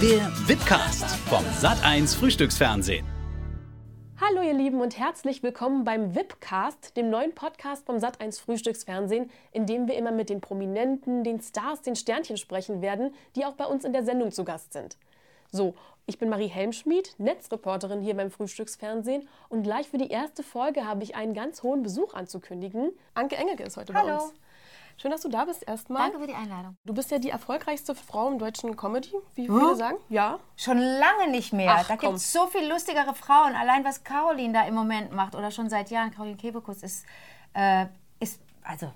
Der Wipcast vom Sat1 Frühstücksfernsehen. Hallo ihr Lieben und herzlich willkommen beim Wipcast, dem neuen Podcast vom Sat1 Frühstücksfernsehen, in dem wir immer mit den Prominenten, den Stars, den Sternchen sprechen werden, die auch bei uns in der Sendung zu Gast sind. So, ich bin Marie Helmschmidt, Netzreporterin hier beim Frühstücksfernsehen und gleich für die erste Folge habe ich einen ganz hohen Besuch anzukündigen. Anke Engelke ist heute Hallo. bei uns. Schön, dass du da bist erstmal. Danke für die Einladung. Du bist ja die erfolgreichste Frau im deutschen Comedy, wie viele sagen. Ja. Schon lange nicht mehr. Ach, da gibt es so viel lustigere Frauen. Allein was Caroline da im Moment macht oder schon seit Jahren, Caroline Kebekus ist, äh, ist, also,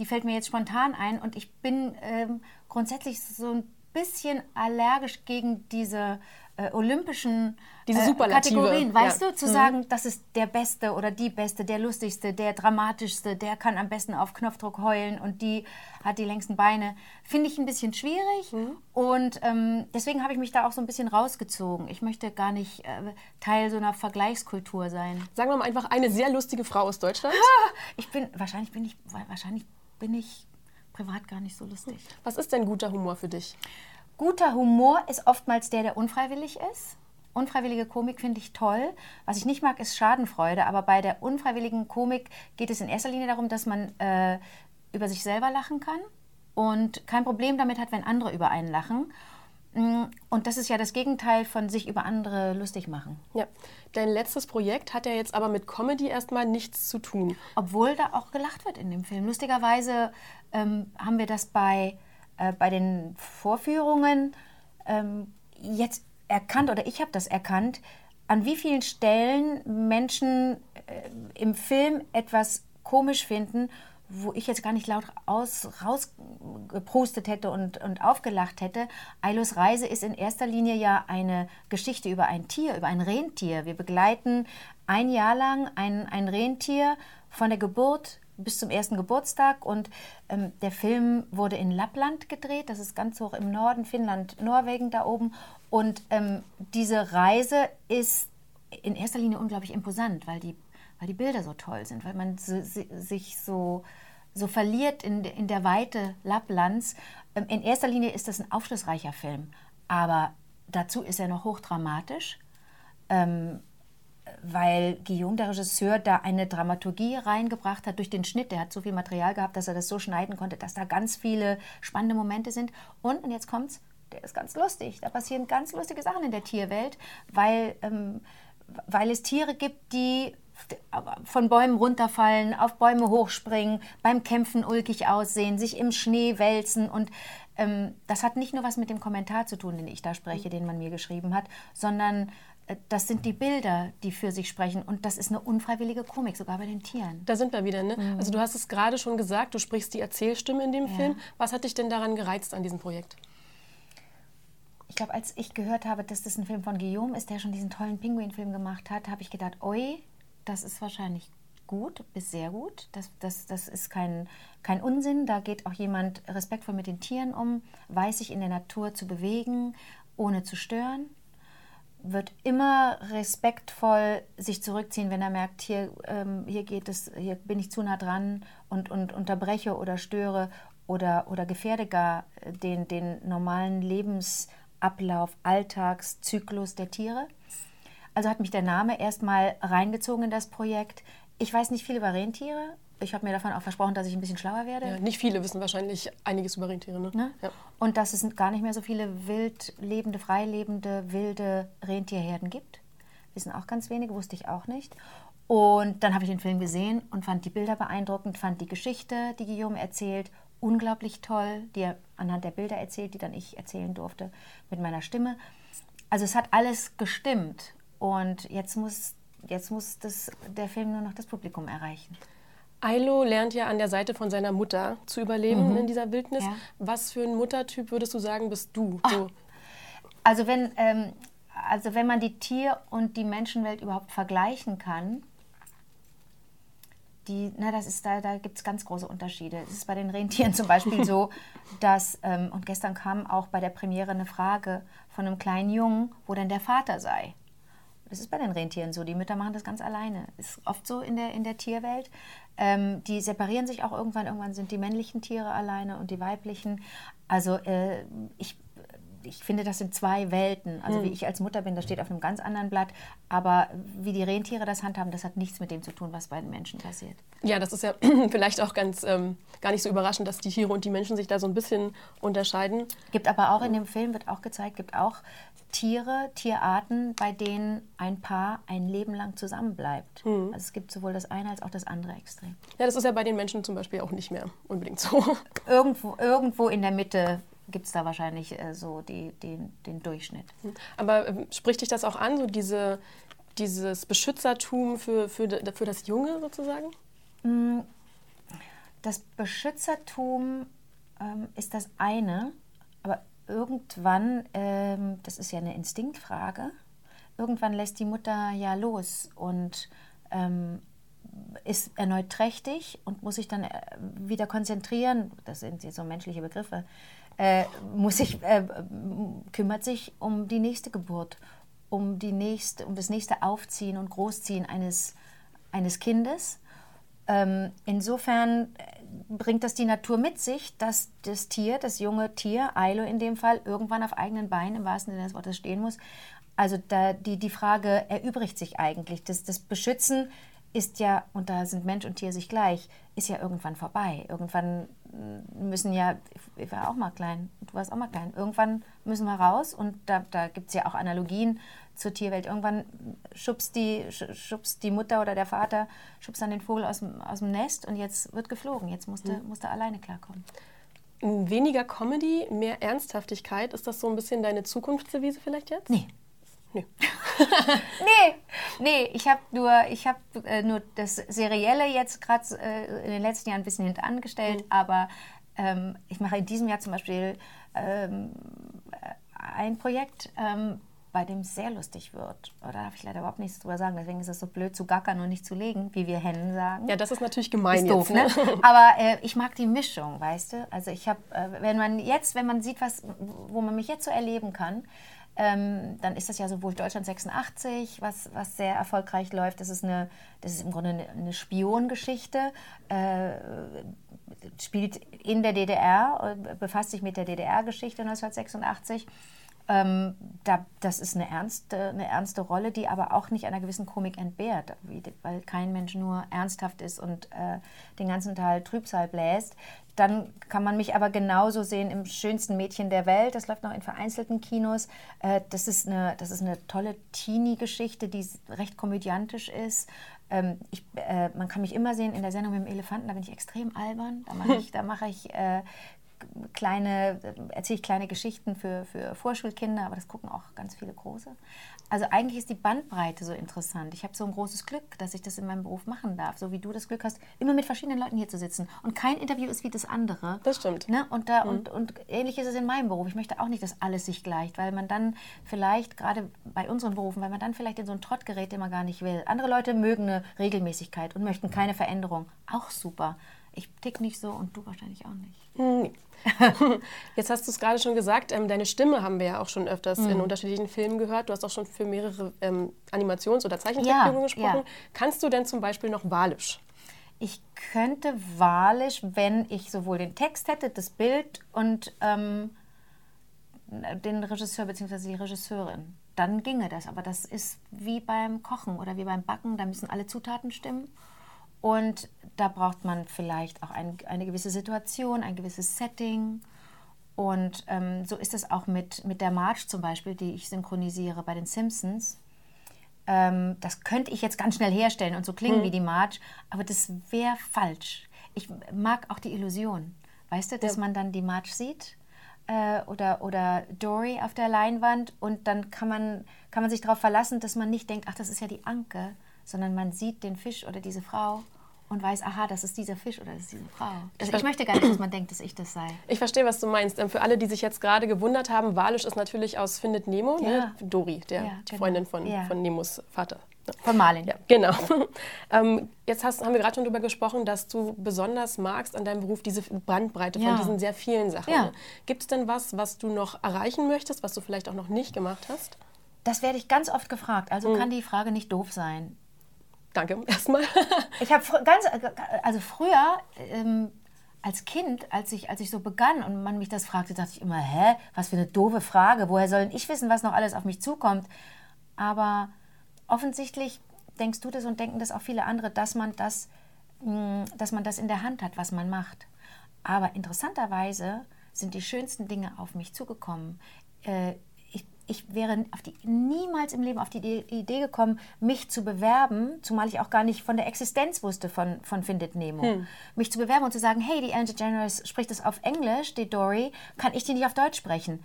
die fällt mir jetzt spontan ein und ich bin ähm, grundsätzlich so ein bisschen allergisch gegen diese äh, olympischen Diese äh. Kategorien. Weißt Ja. du, zu Mhm. sagen, das ist der Beste oder die Beste, der Lustigste, der Dramatischste, der kann am besten auf Knopfdruck heulen und die hat die längsten Beine. Finde ich ein bisschen schwierig Mhm. und ähm, deswegen habe ich mich da auch so ein bisschen rausgezogen. Ich möchte gar nicht äh, Teil so einer Vergleichskultur sein. Sagen wir mal einfach eine sehr lustige Frau aus Deutschland. Ich bin, wahrscheinlich bin ich, wahrscheinlich bin ich privat gar nicht so lustig. Was ist denn guter Humor für dich? Guter Humor ist oftmals der, der unfreiwillig ist. Unfreiwillige Komik finde ich toll. Was ich nicht mag, ist Schadenfreude. Aber bei der unfreiwilligen Komik geht es in erster Linie darum, dass man äh, über sich selber lachen kann und kein Problem damit hat, wenn andere über einen lachen. Mm, Und das ist ja das Gegenteil von sich über andere lustig machen. Ja. Dein letztes Projekt hat ja jetzt aber mit Comedy erstmal nichts zu tun. Obwohl da auch gelacht wird in dem Film. Lustigerweise ähm, haben wir das bei, äh, bei den Vorführungen ähm, jetzt erkannt, oder ich habe das erkannt, an wie vielen Stellen Menschen äh, im Film etwas komisch finden, wo ich jetzt gar nicht laut aus, rausgeprustet hätte und, und aufgelacht hätte. Eilos Reise ist in erster Linie ja eine Geschichte über ein Tier, über ein Rentier. Wir begleiten ein Jahr lang ein, ein Rentier von der Geburt bis zum ersten Geburtstag und ähm, der Film wurde in Lappland gedreht, das ist ganz hoch im Norden, Finnland, Norwegen da oben und ähm, diese Reise ist in erster Linie unglaublich imposant, weil die, weil die Bilder so toll sind, weil man so, si- sich so, so verliert in, in der Weite Lapplands. Ähm, in erster Linie ist das ein aufschlussreicher Film, aber dazu ist er noch hochdramatisch ähm, weil Guillaume, der Regisseur, da eine Dramaturgie reingebracht hat durch den Schnitt. Der hat so viel Material gehabt, dass er das so schneiden konnte, dass da ganz viele spannende Momente sind. Und, und jetzt kommt's, der ist ganz lustig. Da passieren ganz lustige Sachen in der Tierwelt, weil, ähm, weil es Tiere gibt, die von Bäumen runterfallen, auf Bäume hochspringen, beim Kämpfen ulkig aussehen, sich im Schnee wälzen und ähm, das hat nicht nur was mit dem Kommentar zu tun, den ich da spreche, den man mir geschrieben hat, sondern äh, das sind die Bilder, die für sich sprechen und das ist eine unfreiwillige Komik, sogar bei den Tieren. Da sind wir wieder, ne? Also du hast es gerade schon gesagt, du sprichst die Erzählstimme in dem Film. Was hat dich denn daran gereizt an diesem Projekt? Ich glaube, als ich gehört habe, dass das ein Film von Guillaume ist, der schon diesen tollen Pinguin-Film gemacht hat, habe ich gedacht, oi, das ist wahrscheinlich gut, bis sehr gut. Das, das, das ist kein, kein Unsinn. Da geht auch jemand respektvoll mit den Tieren um, weiß sich in der Natur zu bewegen, ohne zu stören. Wird immer respektvoll sich zurückziehen, wenn er merkt, hier, ähm, hier geht es, hier bin ich zu nah dran und, und unterbreche oder störe oder, oder gefährde gar äh, den, den normalen Lebensablauf, Alltagszyklus der Tiere. Also hat mich der Name erstmal reingezogen in das Projekt. Ich weiß nicht viel über Rentiere. Ich habe mir davon auch versprochen, dass ich ein bisschen schlauer werde. Ja, nicht viele wissen wahrscheinlich einiges über Rentiere, ne? Ne? Ja. Und dass es gar nicht mehr so viele wild lebende, frei lebende, wilde Rentierherden gibt. Wissen auch ganz wenige, wusste ich auch nicht. Und dann habe ich den Film gesehen und fand die Bilder beeindruckend, fand die Geschichte, die Guillaume erzählt, unglaublich toll, die er anhand der Bilder erzählt, die dann ich erzählen durfte mit meiner Stimme. Also es hat alles gestimmt. Und jetzt muss, jetzt muss das, der Film nur noch das Publikum erreichen. Ailo lernt ja an der Seite von seiner Mutter zu überleben in dieser Wildnis. Ja. Was für ein Muttertyp würdest du sagen, bist du? So, Also wenn, ähm, also wenn man die Tier- und die Menschenwelt überhaupt vergleichen kann, die, na, das ist, da, da gibt es ganz große Unterschiede. Es ist bei den Rentieren zum Beispiel so, dass, ähm, und gestern kam auch bei der Premiere eine Frage von einem kleinen Jungen, wo denn der Vater sei. Das ist bei den Rentieren so. Die Mütter machen das ganz alleine. Ist oft so in der, in der Tierwelt. Ähm, die separieren sich auch irgendwann. Irgendwann sind die männlichen Tiere alleine und die weiblichen. Also äh, ich, ich finde, das sind zwei Welten. Also wie ich als Mutter bin, das steht auf einem ganz anderen Blatt. Aber wie die Rentiere das handhaben, das hat nichts mit dem zu tun, was bei den Menschen passiert. Ja, das ist ja vielleicht auch ganz ähm, gar nicht so überraschend, dass die Tiere und die Menschen sich da so ein bisschen unterscheiden. Gibt aber auch in dem Film, wird auch gezeigt, gibt auch Tiere, Tierarten, bei denen ein Paar ein Leben lang zusammenbleibt. Also es gibt sowohl das eine als auch das andere Extrem. Ja, das ist ja bei den Menschen zum Beispiel auch nicht mehr unbedingt so. Irgendwo, irgendwo in der Mitte gibt es da wahrscheinlich äh, so die, die, den Durchschnitt. Aber ähm, spricht dich das auch an, so diese, dieses Beschützertum für, für, für das Junge sozusagen? Das Beschützertum ähm, ist das eine, aber irgendwann, ähm, das ist ja eine Instinktfrage, irgendwann lässt die Mutter ja los und ähm, ist erneut trächtig und muss sich dann äh, wieder konzentrieren. Das sind so menschliche Begriffe. Äh, muss sich, äh, kümmert sich um die nächste Geburt, um, die nächste, um das nächste Aufziehen und Großziehen eines, eines Kindes. Ähm, insofern äh, bringt das die Natur mit sich, dass das Tier, das junge Tier, Ailo in dem Fall, irgendwann auf eigenen Beinen im wahrsten Sinne des Wortes stehen muss. Also die, die Frage erübrigt sich eigentlich. Das, das Beschützen ist ja, und da sind Mensch und Tier sich gleich, ist ja irgendwann vorbei. Irgendwann mm, müssen ja, ich war auch mal klein, du warst auch mal klein, irgendwann müssen wir raus und da, da gibt es ja auch Analogien zur Tierwelt. Irgendwann schubst die, sch- schubst die Mutter oder der Vater, schubst dann den Vogel aus dem, aus dem Nest und jetzt wird geflogen. Jetzt musste, Mhm. musste alleine klarkommen. Weniger Comedy, mehr Ernsthaftigkeit. Ist das so ein bisschen deine Zukunftsdevise vielleicht jetzt? Nee. Nee. Nee, nee, ich habe nur, ich hab, äh, nur das Serielle jetzt gerade äh, in den letzten Jahren ein bisschen hintangestellt, aber ähm, ich mache in diesem Jahr zum Beispiel ähm, äh, ein Projekt, ähm, bei dem es sehr lustig wird. Aber Da darf ich leider überhaupt nichts drüber sagen, deswegen ist es so blöd zu gackern und nicht zu legen, wie wir Hennen sagen. Ja, das ist natürlich gemein Ist doof, jetzt. ne? Aber äh, ich mag die Mischung, weißt du? Also ich habe, äh, wenn man jetzt, wenn man sieht, was, wo man mich jetzt so erleben kann, ähm, dann ist das ja sowohl Deutschland 86, was, was sehr erfolgreich läuft. Das ist, eine, das ist im Grunde eine, eine Spiongeschichte, äh, spielt in der DDR, äh, befasst sich mit der DDR-Geschichte 1986. Ähm, da, das ist eine ernste, eine ernste Rolle, die aber auch nicht einer gewissen Komik entbehrt, weil kein Mensch nur ernsthaft ist und äh, den ganzen Tag Trübsal bläst. Dann kann man mich aber genauso sehen im schönsten Mädchen der Welt. Das läuft noch in vereinzelten Kinos. Äh, das, ist eine, das ist eine tolle Teenie-Geschichte, die recht komödiantisch ist. Ähm, ich, äh, man kann mich immer sehen in der Sendung mit dem Elefanten, da bin ich extrem albern. Da mache ich, da mache ich äh, kleine, erzähle ich kleine Geschichten für, für Vorschulkinder, aber das gucken auch ganz viele große. Also eigentlich ist die Bandbreite so interessant. Ich habe so ein großes Glück, dass ich das in meinem Beruf machen darf, so wie du das Glück hast, immer mit verschiedenen Leuten hier zu sitzen. Und kein Interview ist wie das andere. Das stimmt. Ne? Und, da, und, und ähnlich ist es in meinem Beruf. Ich möchte auch nicht, dass alles sich gleicht, weil man dann vielleicht, gerade bei unseren Berufen, weil man dann vielleicht in so einen Trott gerät, den man gar nicht will. Andere Leute mögen eine Regelmäßigkeit und möchten keine Veränderung. Auch super. Ich tick nicht so und du wahrscheinlich auch nicht. Nee. Jetzt hast du es gerade schon gesagt, ähm, deine Stimme haben wir ja auch schon öfters Mhm. in unterschiedlichen Filmen gehört. Du hast auch schon für mehrere ähm, Animations- oder Zeichentrickfilme Ja, gesprochen. ja. Kannst du denn zum Beispiel noch Walisch? Ich könnte wahrlich, wenn ich sowohl den Text hätte, das Bild und ähm, den Regisseur bzw. die Regisseurin, dann ginge das. Aber das ist wie beim Kochen oder wie beim Backen, da müssen alle Zutaten stimmen. Und da braucht man vielleicht auch ein, eine gewisse Situation, ein gewisses Setting. Und ähm, so ist es auch mit, mit der March zum Beispiel, die ich synchronisiere bei den Simpsons. Ähm, das könnte ich jetzt ganz schnell herstellen und so klingen wie die March, aber das wäre falsch. Ich mag auch die Illusion, weißt du, dass man dann die March sieht äh, oder, oder Dory auf der Leinwand und dann kann man, kann man sich darauf verlassen, dass man nicht denkt, ach, das ist ja die Anke, sondern man sieht den Fisch oder diese Frau und weiß, aha, das ist dieser Fisch oder das ist diese Frau. Also ich möchte gar nicht, dass man denkt, dass ich das sei. Ich verstehe, was du meinst. Ähm, Für alle, die sich jetzt gerade gewundert haben, Walisch ist natürlich aus Findet Nemo, Ja. ne? Dory, der, Ja, die genau. Freundin von, Ja. von Nemos Vater. Ne? Von Marlin. Ja, genau. ähm, jetzt hast, haben wir gerade schon darüber gesprochen, dass du besonders magst an deinem Beruf diese Bandbreite von diesen sehr vielen Sachen. Gibt es denn was, was du noch erreichen möchtest, was du vielleicht auch noch nicht gemacht hast? Das werde ich ganz oft gefragt, also kann die Frage nicht doof sein. Danke erstmal. Ich habe ganz, also früher, ähm, als Kind, als ich, als ich so begann und man mich das fragte, dachte ich immer, hä, was für eine doofe Frage, woher soll ich wissen, was noch alles auf mich zukommt? Aber offensichtlich denkst du das und denken das auch viele andere, dass man das, mh, dass man das in der Hand hat, was man macht. Aber interessanterweise sind die schönsten Dinge auf mich zugekommen. Äh, ich, wäre auf die, niemals im Leben auf die Idee gekommen, mich zu bewerben, zumal ich auch gar nicht von der Existenz wusste von, von Findet Nemo. Hm. Mich zu bewerben und zu sagen, hey, die Ellen DeGeneres spricht das auf Englisch, die Dory, kann ich die nicht auf Deutsch sprechen?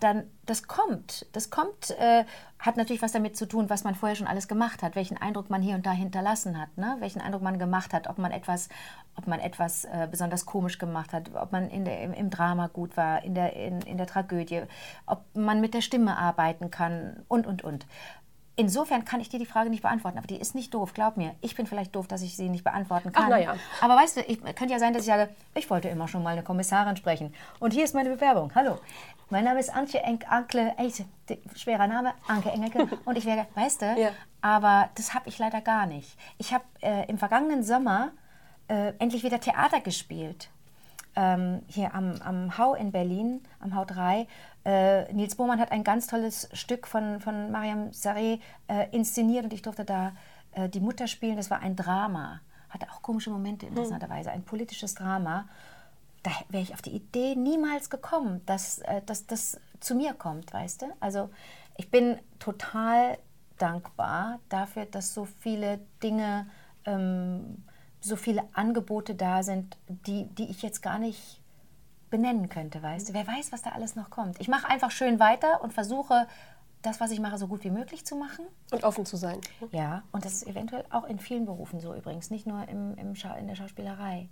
dann das kommt. Das kommt, äh, hat natürlich was damit zu tun, was man vorher schon alles gemacht hat, welchen Eindruck man hier und da hinterlassen hat, ne? welchen Eindruck man gemacht hat, ob man etwas, ob man etwas äh, besonders komisch gemacht hat, ob man in der, im, im, Drama gut war, in der, in, in der Tragödie, ob man mit der Stimme arbeiten kann und, und, und. Insofern kann ich dir die Frage nicht beantworten, aber die ist nicht doof, glaub mir. Ich bin vielleicht doof, dass ich sie nicht beantworten kann. Ach, ja. Aber weißt du, ich, könnte ja sein, dass ich sage, ich wollte immer schon mal eine Kommissarin sprechen. Und hier ist meine Bewerbung. Hallo, mein Name ist Antje Ankle, schwerer Name, Anke Engelke. Und ich wäre, weißt du, ja. aber das habe ich leider gar nicht. Ich habe äh, im vergangenen Sommer äh, endlich wieder Theater gespielt. Ähm, hier am, am Hau in Berlin, am Hau 3. Äh, Nils Bohmann hat ein ganz tolles Stück von, von Mariam Saré äh, inszeniert und ich durfte da äh, die Mutter spielen. Das war ein Drama. Hatte auch komische Momente interessanterweise. Ein politisches Drama. Da wäre ich auf die Idee niemals gekommen, dass, äh, dass das zu mir kommt, weißt du? Also ich bin total dankbar dafür, dass so viele Dinge, ähm, so viele Angebote da sind, die, die ich jetzt gar nicht benennen könnte, weißt du? Wer weiß, was da alles noch kommt. Ich mache einfach schön weiter und versuche, das, was ich mache, so gut wie möglich zu machen. Und offen zu sein. Ja, und das ist eventuell auch in vielen Berufen so übrigens, nicht nur im, im in der Schauspielerei.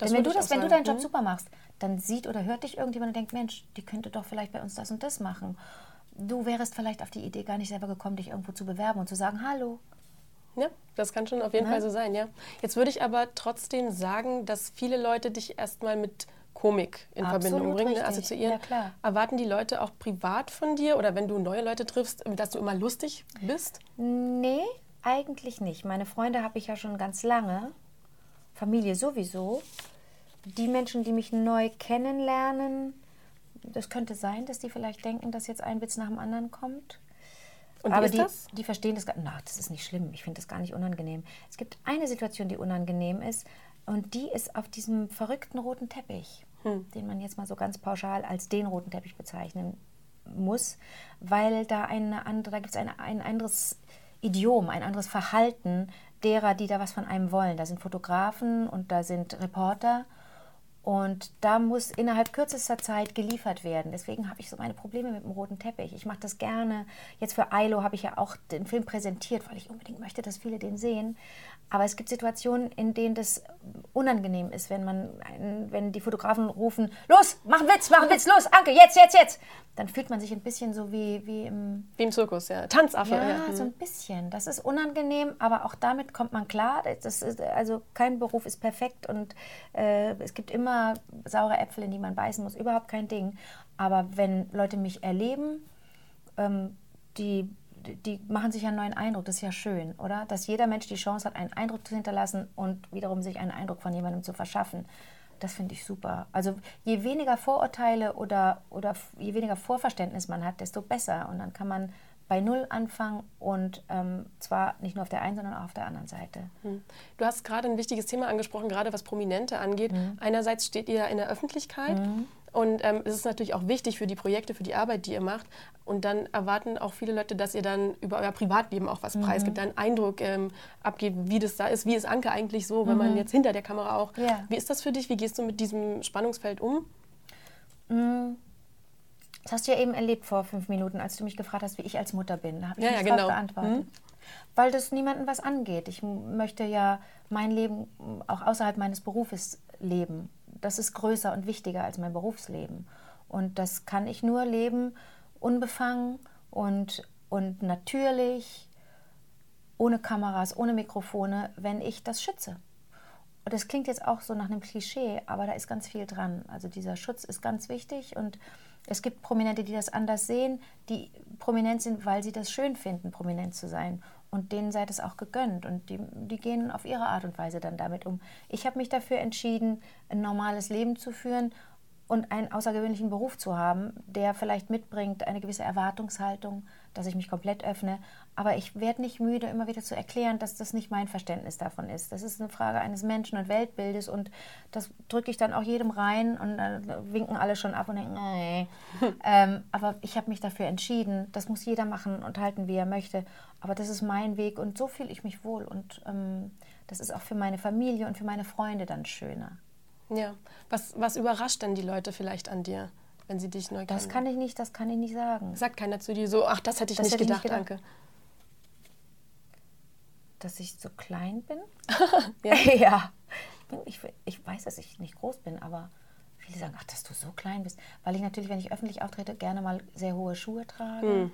Denn wenn du, das, wenn du deinen Job mhm. super machst, dann sieht oder hört dich irgendjemand und denkt, Mensch, die könnte doch vielleicht bei uns das und das machen. Du wärst vielleicht auf die Idee gar nicht selber gekommen, dich irgendwo zu bewerben und zu sagen, hallo. Ja, das kann schon auf jeden ja. Fall so sein, ja. Jetzt würde ich aber trotzdem sagen, dass viele Leute dich erstmal mit Komik in Absolut Verbindung bringen, ne, richtig. assoziieren. Ja. Erwarten die Leute auch privat von dir oder wenn du neue Leute triffst, dass du immer lustig bist? Nee, eigentlich nicht. Meine Freunde habe ich ja schon ganz lange. Familie sowieso. Die Menschen, die mich neu kennenlernen, das könnte sein, dass die vielleicht denken, dass jetzt ein Witz nach dem anderen kommt. Und Aber die, die verstehen das gar nicht. Das ist nicht schlimm. Ich finde das gar nicht unangenehm. Es gibt eine Situation, die unangenehm ist. Und die ist auf diesem verrückten roten Teppich hm. den man jetzt mal so ganz pauschal als den roten Teppich bezeichnen muss, weil da eine andere, da gibt es ein, ein anderes Idiom, ein anderes Verhalten derer, die da was von einem wollen. Da sind Fotografen und da sind Reporter und da muss innerhalb kürzester Zeit geliefert werden. Deswegen habe ich so meine Probleme mit dem roten Teppich. Ich mache das gerne. Jetzt für Ailo habe ich ja auch den Film präsentiert, weil ich unbedingt möchte, dass viele den sehen. Aber es gibt Situationen, in denen das unangenehm ist, wenn man, wenn die Fotografen rufen, los, mach einen Witz, mach einen Witz, los, Anke, jetzt, jetzt, jetzt. Dann fühlt man sich ein bisschen so wie, wie im... Wie im Zirkus, ja. Tanzaffe. Ja, ja, so ein bisschen. Das ist unangenehm, aber auch damit kommt man klar. Das ist, also kein Beruf ist perfekt und äh, es gibt immer saure Äpfel, in die man beißen muss. Überhaupt kein Ding. Aber wenn Leute mich erleben, ähm, die die machen sich einen neuen Eindruck. Das ist ja schön, oder? Dass jeder Mensch die Chance hat, einen Eindruck zu hinterlassen und wiederum sich einen Eindruck von jemandem zu verschaffen. Das finde ich super. Also je weniger Vorurteile oder, oder je weniger Vorverständnis man hat, desto besser. Und dann kann man bei Null anfangen und ähm, zwar nicht nur auf der einen, sondern auch auf der anderen Seite. Hm. Du hast gerade ein wichtiges Thema angesprochen, gerade was Prominente angeht. Mhm. Einerseits steht ihr in der Öffentlichkeit. Mhm. Und ähm, es ist natürlich auch wichtig für die Projekte, für die Arbeit, die ihr macht. Und dann erwarten auch viele Leute, dass ihr dann über euer Privatleben auch was mhm. preisgibt, einen Eindruck ähm, abgebt, wie das da ist. Wie ist Anke eigentlich so, wenn mhm. man jetzt hinter der Kamera auch. Ja. Wie ist das für dich? Wie gehst du mit diesem Spannungsfeld um? Mhm. Das hast du ja eben erlebt vor fünf Minuten, als du mich gefragt hast, wie ich als Mutter bin. Da habe ich ja, ja, genau. beantwortet. Mhm. Weil das niemandem was angeht. Ich möchte ja mein Leben auch außerhalb meines Berufes leben das ist größer und wichtiger als mein Berufsleben. Und das kann ich nur leben unbefangen und, und natürlich, ohne Kameras, ohne Mikrofone, wenn ich das schütze. Und das klingt jetzt auch so nach einem Klischee, aber da ist ganz viel dran. Also dieser Schutz ist ganz wichtig und es gibt Prominente, die das anders sehen, die prominent sind, weil sie das schön finden, prominent zu sein. und denen sei das auch gegönnt und die, die gehen auf ihre Art und Weise dann damit um. Ich habe mich dafür entschieden, ein normales Leben zu führen und einen außergewöhnlichen Beruf zu haben, der vielleicht mitbringt eine gewisse Erwartungshaltung, dass ich mich komplett öffne. Aber ich werde nicht müde, immer wieder zu erklären, dass das nicht mein Verständnis davon ist. Das ist eine Frage eines Menschen und Weltbildes und das drücke ich dann auch jedem rein und dann winken alle schon ab und denken, nee. ähm, aber ich habe mich dafür entschieden, das muss jeder machen und halten, wie er möchte. Aber das ist mein Weg und so fühle ich mich wohl und ähm, das ist auch für meine Familie und für meine Freunde dann schöner. Ja. Was, was überrascht denn die Leute vielleicht an dir, wenn sie dich neu kennen? Das kann ich nicht, das kann ich nicht sagen. Sagt keiner zu dir so, ach, das hätte ich, das nicht, hätte gedacht, ich nicht gedacht, danke. Dass ich so klein bin? ja. ja. Ich, ich weiß, dass ich nicht groß bin, aber viele sagen, ach, dass du so klein bist. Weil ich natürlich, wenn ich öffentlich auftrete, gerne mal sehr hohe Schuhe trage. Hm.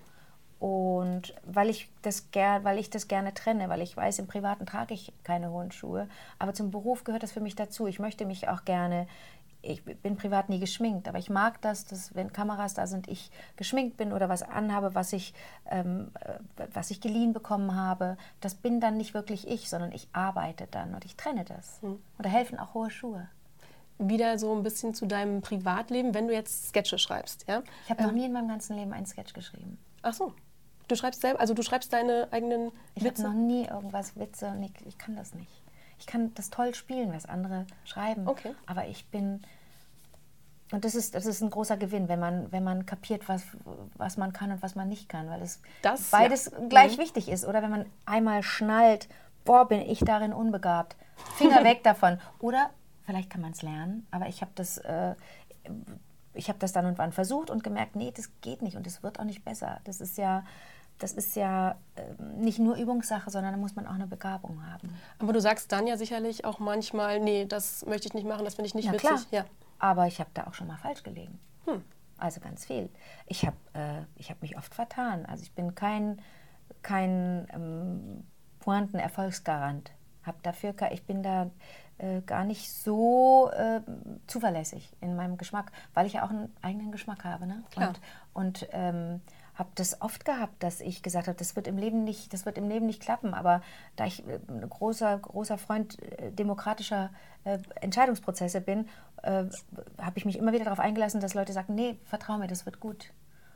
Und weil ich, das ger weil ich das gerne trenne, weil ich weiß, im Privaten trage ich keine hohen Schuhe. Aber zum Beruf gehört das für mich dazu. Ich möchte mich auch gerne, ich bin privat nie geschminkt, aber ich mag das, dass wenn Kameras da sind, ich geschminkt bin oder was anhabe, was ich, ähm, äh, was ich geliehen bekommen habe. Das bin dann nicht wirklich ich, sondern ich arbeite dann und ich trenne das. Mhm. Und da helfen auch hohe Schuhe wieder so ein bisschen zu deinem Privatleben, wenn du jetzt Sketche schreibst, ja? Ich habe ähm. noch nie in meinem ganzen Leben einen Sketch geschrieben. Ach so. Du schreibst selber, also du schreibst deine eigenen ich Witze? Ich habe noch nie irgendwas Witze, nee, ich kann das nicht. Ich kann das toll spielen, was andere schreiben, okay. aber ich bin und das ist, das ist ein großer Gewinn, wenn man, wenn man kapiert, was, was man kann und was man nicht kann, weil es das, beides ja. gleich mhm. wichtig ist. Oder wenn man einmal schnallt, boah, bin ich darin unbegabt, Finger weg davon. Oder vielleicht kann man es lernen, aber ich habe das, äh, ich das dann und wann versucht und gemerkt, nee, das geht nicht und es wird auch nicht besser. Das ist ja, das ist ja ähm, nicht nur Übungssache, sondern da muss man auch eine Begabung haben. Aber du sagst dann ja sicherlich auch manchmal, nee, das möchte ich nicht machen, das finde ich nicht Na, witzig. Klar. Ja. Aber ich habe da auch schon mal falsch gelegen. Hm. Also ganz viel. Ich habe äh, hab mich oft vertan. Also ich bin kein, kein ähm, Pointen-Erfolgsgarant. Hab dafür, ich bin da äh, gar nicht so äh, zuverlässig in meinem Geschmack, weil ich ja auch einen eigenen Geschmack habe. Ne? Klar. Und, und ähm, habe das oft gehabt, dass ich gesagt habe, das wird im Leben nicht, das wird im Leben nicht klappen. Aber da ich äh, ein großer, großer Freund äh, demokratischer äh, Entscheidungsprozesse bin, habe ich mich immer wieder darauf eingelassen, dass Leute sagen, nee, vertrau mir, das wird gut.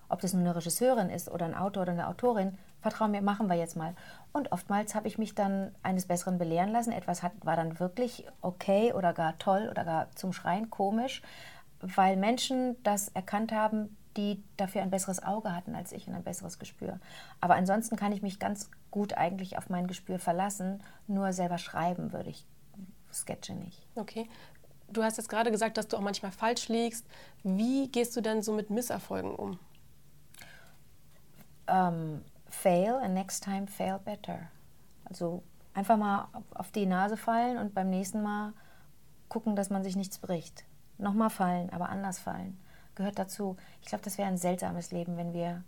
Ob das nun eine Regisseurin ist oder ein Autor oder eine Autorin, vertrau mir, machen wir jetzt mal. Und oftmals habe ich mich dann eines Besseren belehren lassen. Etwas hat, war dann wirklich okay oder gar toll oder gar zum Schreien komisch, weil Menschen das erkannt haben, die dafür ein besseres Auge hatten als ich und ein besseres Gespür. Aber ansonsten kann ich mich ganz gut eigentlich auf mein Gespür verlassen. Nur selber schreiben würde ich Sketche nicht. Okay. Du hast jetzt gerade gesagt, dass du auch manchmal falsch liegst. Wie gehst du denn so mit Misserfolgen um? Um, ähm, fail and next time fail better. Also einfach mal auf die Nase fallen und beim nächsten Mal gucken, dass man sich nichts bricht. Nochmal fallen, aber anders fallen gehört dazu. Ich glaube, das wäre ein seltsames Leben, wenn wir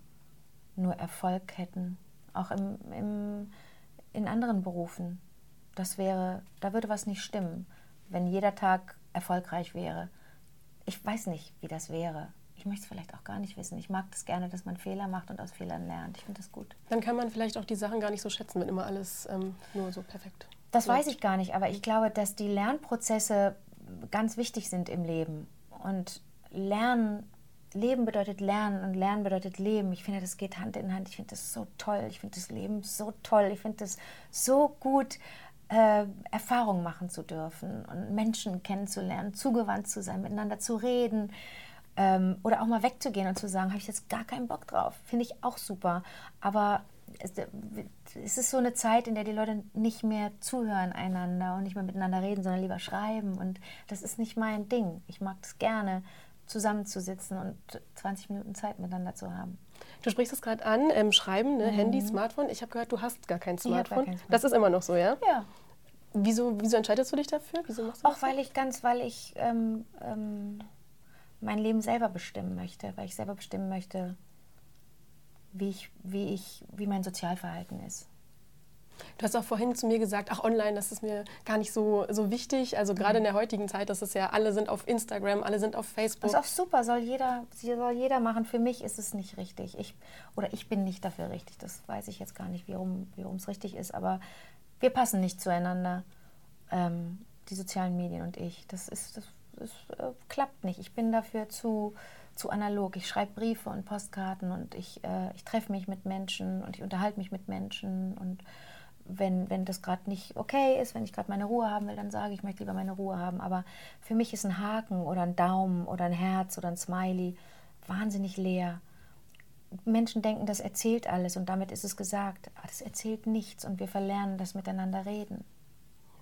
nur Erfolg hätten, auch im, im, in anderen Berufen. Das wäre, da würde was nicht stimmen, wenn jeder Tag erfolgreich wäre. Ich weiß nicht, wie das wäre. Ich möchte es vielleicht auch gar nicht wissen. Ich mag das gerne, dass man Fehler macht und aus Fehlern lernt. Ich finde das gut. Dann kann man vielleicht auch die Sachen gar nicht so schätzen, wenn immer alles ähm, nur so perfekt. Das läuft. weiß ich gar nicht, aber ich glaube, dass die Lernprozesse ganz wichtig sind im Leben. Und Lernen, Leben bedeutet Lernen und Lernen bedeutet Leben. Ich finde, das geht Hand in Hand. Ich finde das so toll. Ich finde das Leben so toll. Ich finde das so gut, äh, Erfahrungen machen zu dürfen und Menschen kennenzulernen, zugewandt zu sein, miteinander zu reden. Ähm, oder auch mal wegzugehen und zu sagen, habe ich jetzt gar keinen Bock drauf. Finde ich auch super. Aber es, es ist so eine Zeit, in der die Leute nicht mehr zuhören einander und nicht mehr miteinander reden, sondern lieber schreiben. Und das ist nicht mein Ding. Ich mag das gerne zusammenzusitzen und 20 Minuten Zeit miteinander zu haben. Du sprichst es gerade an, ähm, Schreiben, ne? mhm. Handy, Smartphone. Ich habe gehört, du hast gar kein Smartphone. Gar kein Smartphone. Das ist immer noch so, ja? Ja. Wieso, wieso entscheidest du dich dafür? Wieso machst du Auch weil ich ganz, weil ich ähm, ähm, mein Leben selber bestimmen möchte, weil ich selber bestimmen möchte, wie ich, wie ich, wie mein Sozialverhalten ist. Du hast auch vorhin zu mir gesagt, ach online, das ist mir gar nicht so, so wichtig. Also gerade in der heutigen Zeit, das ist ja, alle sind auf Instagram, alle sind auf Facebook. Das ist auch super, soll jeder, soll jeder machen. Für mich ist es nicht richtig. Ich, oder ich bin nicht dafür richtig. Das weiß ich jetzt gar nicht, warum es richtig ist. Aber wir passen nicht zueinander, ähm, die sozialen Medien und ich. Das, ist, das, das äh, klappt nicht. Ich bin dafür zu, zu analog. Ich schreibe Briefe und Postkarten und ich, äh, ich treffe mich mit Menschen und ich unterhalte mich mit Menschen und wenn, wenn das gerade nicht okay ist, wenn ich gerade meine Ruhe haben will, dann sage ich, ich möchte lieber meine Ruhe haben. Aber für mich ist ein Haken oder ein Daumen oder ein Herz oder ein Smiley wahnsinnig leer. Menschen denken, das erzählt alles und damit ist es gesagt. Aber das erzählt nichts und wir verlernen das miteinander reden.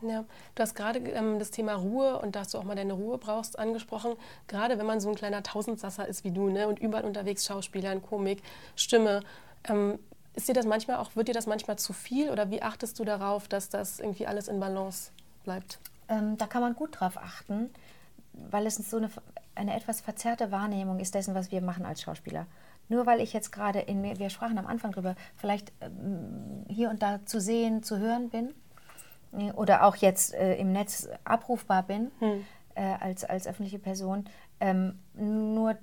Ja, du hast gerade ähm, das Thema Ruhe und dass du auch mal deine Ruhe brauchst angesprochen. Gerade wenn man so ein kleiner Tausendsasser ist wie du ne, und überall unterwegs Schauspieler, Komik, Stimme. Ähm, ist dir das manchmal auch, wird dir das manchmal zu viel oder wie achtest du darauf, dass das irgendwie alles in Balance bleibt? Ähm, da kann man gut drauf achten, weil es so eine, eine etwas verzerrte Wahrnehmung ist dessen, was wir machen als Schauspieler. Nur weil ich jetzt gerade in mir, wir sprachen am Anfang drüber, vielleicht ähm, hier und da zu sehen, zu hören bin äh, oder auch jetzt äh, im Netz abrufbar bin hm. äh, als, als öffentliche Person, ähm, nur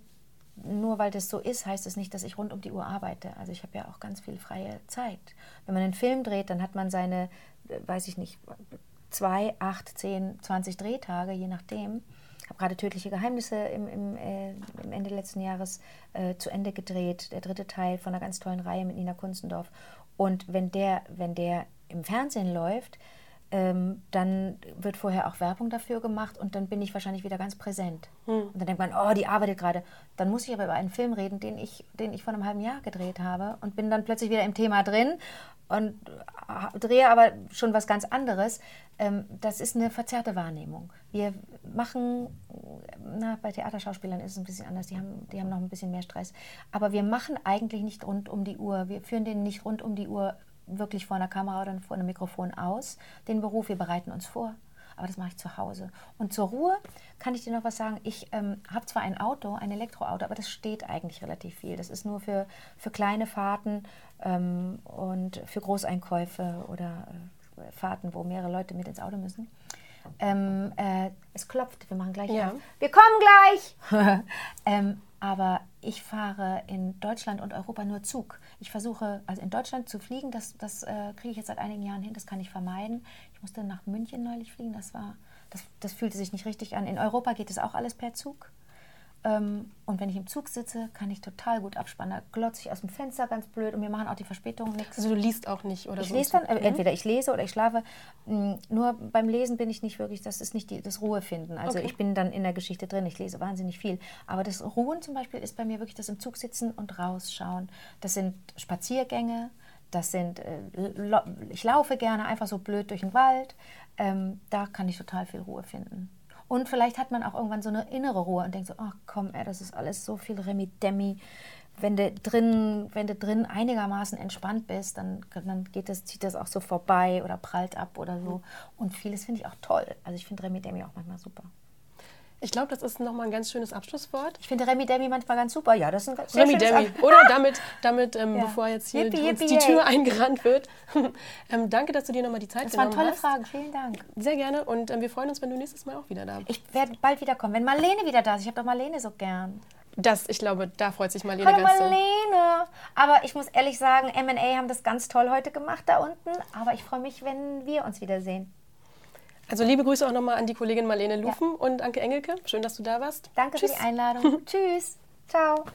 nur weil das so ist, heißt es nicht, dass ich rund um die Uhr arbeite. Also ich habe ja auch ganz viel freie Zeit. Wenn man einen Film dreht, dann hat man seine, äh, weiß ich nicht, zwei, acht, zehn, zwanzig Drehtage, je nachdem. Ich habe gerade Tödliche Geheimnisse im, im, äh, im Ende letzten Jahres äh, zu Ende gedreht, der dritte Teil von einer ganz tollen Reihe mit Nina Kunstendorf. Und wenn der, wenn der im Fernsehen läuft, ähm, dann wird vorher auch Werbung dafür gemacht und dann bin ich wahrscheinlich wieder ganz präsent. Hm. Und dann denkt man, oh, die arbeitet gerade. Dann muss ich aber über einen Film reden, den ich, den ich vor einem halben Jahr gedreht habe und bin dann plötzlich wieder im Thema drin und äh, drehe aber schon was ganz anderes. Ähm, das ist eine verzerrte Wahrnehmung. Wir machen, na, bei Theaterschauspielern ist es ein bisschen anders, die haben, die haben noch ein bisschen mehr Stress. Aber wir machen eigentlich nicht rund um die Uhr. Wir führen den nicht rund um die Uhr wirklich vor einer Kamera oder vor einem Mikrofon aus, den Beruf. Wir bereiten uns vor. Aber das mache ich zu Hause. Und zur Ruhe kann ich dir noch was sagen. Ich ähm, habe zwar ein Auto, ein Elektroauto, aber das steht eigentlich relativ viel. Das ist nur für, für kleine Fahrten ähm, und für Großeinkäufe oder äh, Fahrten, wo mehrere Leute mit ins Auto müssen. Ähm, äh, es klopft, wir machen gleich. Ja. Wir kommen gleich! ähm, aber ich fahre in Deutschland und Europa nur Zug. Ich versuche, also in Deutschland zu fliegen, das, das äh, kriege ich jetzt seit einigen Jahren hin, das kann ich vermeiden. Ich musste nach München neulich fliegen, das war, das, das fühlte sich nicht richtig an. In Europa geht es auch alles per Zug. Ähm, und wenn ich im Zug sitze, kann ich total gut abspannen. Da glotze ich aus dem Fenster ganz blöd und mir machen auch die Verspätungen nichts. Also du liest auch nicht oder ich so? lese dann, äh, entweder ich lese oder ich schlafe. Hm, nur beim Lesen bin ich nicht wirklich, das ist nicht die, das Ruhefinden. Also okay. ich bin dann in der Geschichte drin, ich lese wahnsinnig viel. Aber das Ruhen zum Beispiel ist bei mir wirklich das im Zug sitzen und rausschauen. Das sind Spaziergänge, das sind, äh, ich laufe gerne einfach so blöd durch den Wald. Ähm, da kann ich total viel Ruhe finden. Und vielleicht hat man auch irgendwann so eine innere Ruhe und denkt so, ach komm, ey, das ist alles so viel Remi-Demi. Wenn du drin, wenn du drin einigermaßen entspannt bist, dann, dann geht das, zieht das auch so vorbei oder prallt ab oder so. Und vieles finde ich auch toll. Also ich finde Remi-Demi auch manchmal super. Ich glaube, das ist nochmal ein ganz schönes Abschlusswort. Ich finde Remi Demi manchmal ganz super. Ja, das ist ein ganz Remi Demi. Oder damit, damit ähm, ja. bevor jetzt hier yippie, yippie, die Tür yay. eingerannt wird. ähm, danke, dass du dir nochmal die Zeit das genommen hast. Das waren tolle Fragen. Vielen Dank. Sehr gerne. Und ähm, wir freuen uns, wenn du nächstes Mal auch wieder da bist. Ich werde bald wiederkommen. Wenn Marlene wieder da ist. Ich habe doch Marlene so gern. Das, ich glaube, da freut sich Marlene Hallo ganz Marlene. Aber ich muss ehrlich sagen, M&A haben das ganz toll heute gemacht da unten. Aber ich freue mich, wenn wir uns wiedersehen. Also liebe Grüße auch nochmal an die Kollegin Marlene Lufen ja. und Anke Engelke. Schön, dass du da warst. Danke Tschüss. für die Einladung. Tschüss. Ciao.